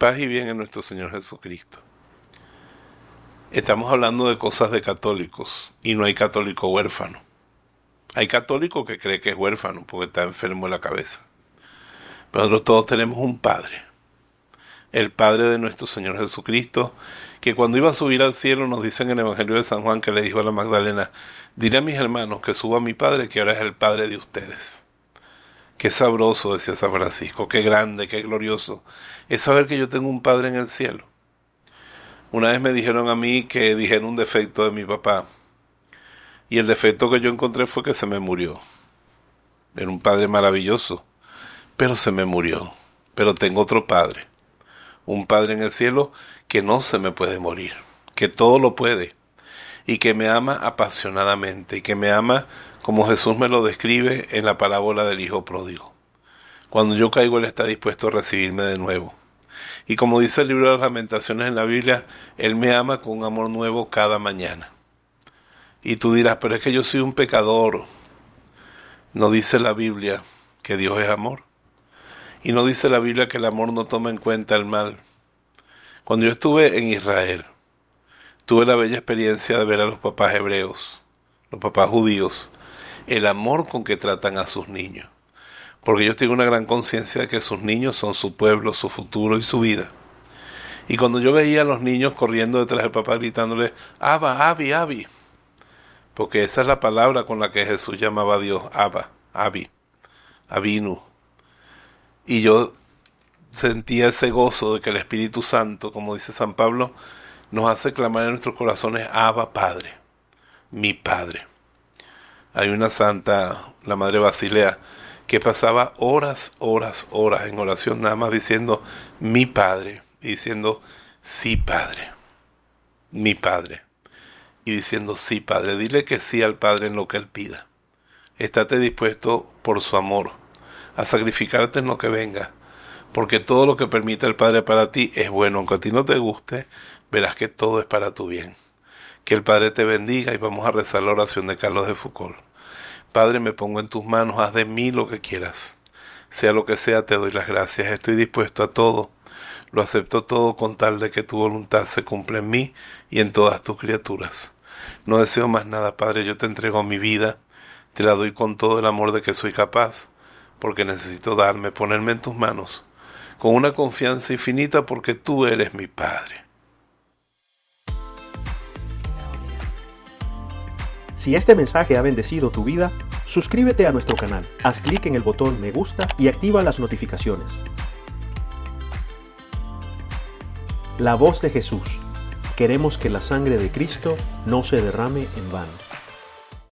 Paz y bien en nuestro Señor Jesucristo. Estamos hablando de cosas de católicos y no hay católico huérfano. Hay católico que cree que es huérfano porque está enfermo de la cabeza. Pero nosotros todos tenemos un Padre. El Padre de nuestro Señor Jesucristo, que cuando iba a subir al cielo nos dice en el Evangelio de San Juan que le dijo a la Magdalena, diré a mis hermanos que suba a mi Padre que ahora es el Padre de ustedes. Qué sabroso, decía San Francisco, qué grande, qué glorioso, es saber que yo tengo un Padre en el cielo. Una vez me dijeron a mí que dijeron un defecto de mi papá, y el defecto que yo encontré fue que se me murió. Era un padre maravilloso, pero se me murió. Pero tengo otro padre, un padre en el cielo que no se me puede morir, que todo lo puede, y que me ama apasionadamente, y que me ama como Jesús me lo describe en la parábola del Hijo Pródigo. Cuando yo caigo, Él está dispuesto a recibirme de nuevo. Y como dice el libro de las lamentaciones en la Biblia, Él me ama con un amor nuevo cada mañana. Y tú dirás, pero es que yo soy un pecador. No dice la Biblia que Dios es amor. Y no dice la Biblia que el amor no toma en cuenta el mal. Cuando yo estuve en Israel, tuve la bella experiencia de ver a los papás hebreos, los papás judíos, el amor con que tratan a sus niños. Porque ellos tienen una gran conciencia de que sus niños son su pueblo, su futuro y su vida. Y cuando yo veía a los niños corriendo detrás del papá gritándole, Abba, Abi, Abi, porque esa es la palabra con la que Jesús llamaba a Dios, Abba, Abi, Abinu. Y yo sentía ese gozo de que el Espíritu Santo, como dice San Pablo, nos hace clamar en nuestros corazones, Abba, Padre, mi Padre. Hay una santa, la Madre Basilea, que pasaba horas, horas, horas en oración, nada más diciendo mi Padre, y diciendo sí, Padre, mi Padre, y diciendo sí, Padre, dile que sí al Padre en lo que Él pida. Estate dispuesto por su amor a sacrificarte en lo que venga, porque todo lo que permite el Padre para ti es bueno, aunque a ti no te guste, verás que todo es para tu bien. Que el Padre te bendiga y vamos a rezar la oración de Carlos de Foucault. Padre, me pongo en tus manos, haz de mí lo que quieras. Sea lo que sea, te doy las gracias. Estoy dispuesto a todo. Lo acepto todo con tal de que tu voluntad se cumpla en mí y en todas tus criaturas. No deseo más nada, Padre, yo te entrego mi vida, te la doy con todo el amor de que soy capaz, porque necesito darme, ponerme en tus manos, con una confianza infinita porque tú eres mi Padre. Si este mensaje ha bendecido tu vida, suscríbete a nuestro canal, haz clic en el botón me gusta y activa las notificaciones. La voz de Jesús. Queremos que la sangre de Cristo no se derrame en vano.